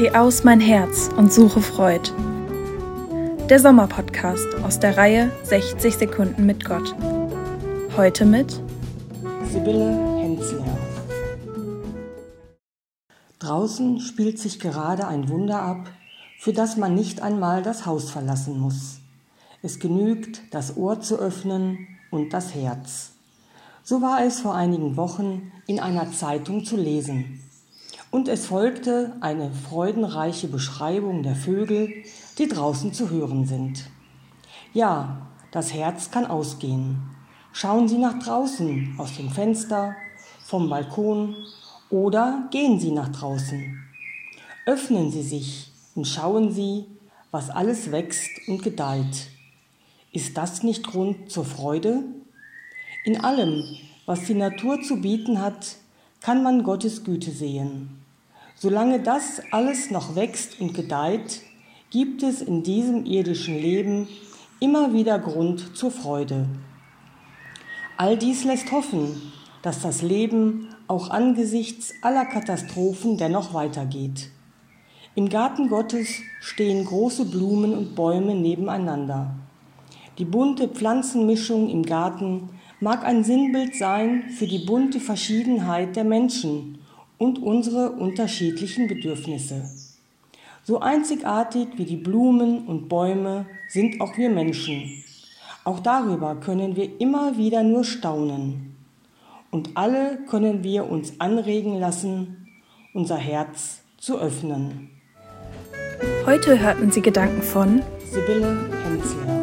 Geh aus mein Herz und suche Freud. Der Sommerpodcast aus der Reihe 60 Sekunden mit Gott. Heute mit Sibylle Hensler. Draußen spielt sich gerade ein Wunder ab, für das man nicht einmal das Haus verlassen muss. Es genügt, das Ohr zu öffnen und das Herz. So war es vor einigen Wochen in einer Zeitung zu lesen. Und es folgte eine freudenreiche Beschreibung der Vögel, die draußen zu hören sind. Ja, das Herz kann ausgehen. Schauen Sie nach draußen, aus dem Fenster, vom Balkon oder gehen Sie nach draußen. Öffnen Sie sich und schauen Sie, was alles wächst und gedeiht. Ist das nicht Grund zur Freude? In allem, was die Natur zu bieten hat, kann man Gottes Güte sehen. Solange das alles noch wächst und gedeiht, gibt es in diesem irdischen Leben immer wieder Grund zur Freude. All dies lässt hoffen, dass das Leben auch angesichts aller Katastrophen dennoch weitergeht. Im Garten Gottes stehen große Blumen und Bäume nebeneinander. Die bunte Pflanzenmischung im Garten mag ein Sinnbild sein für die bunte Verschiedenheit der Menschen und unsere unterschiedlichen Bedürfnisse. So einzigartig wie die Blumen und Bäume sind auch wir Menschen. Auch darüber können wir immer wieder nur staunen. Und alle können wir uns anregen lassen, unser Herz zu öffnen. Heute hörten Sie Gedanken von Sibylle Hensler.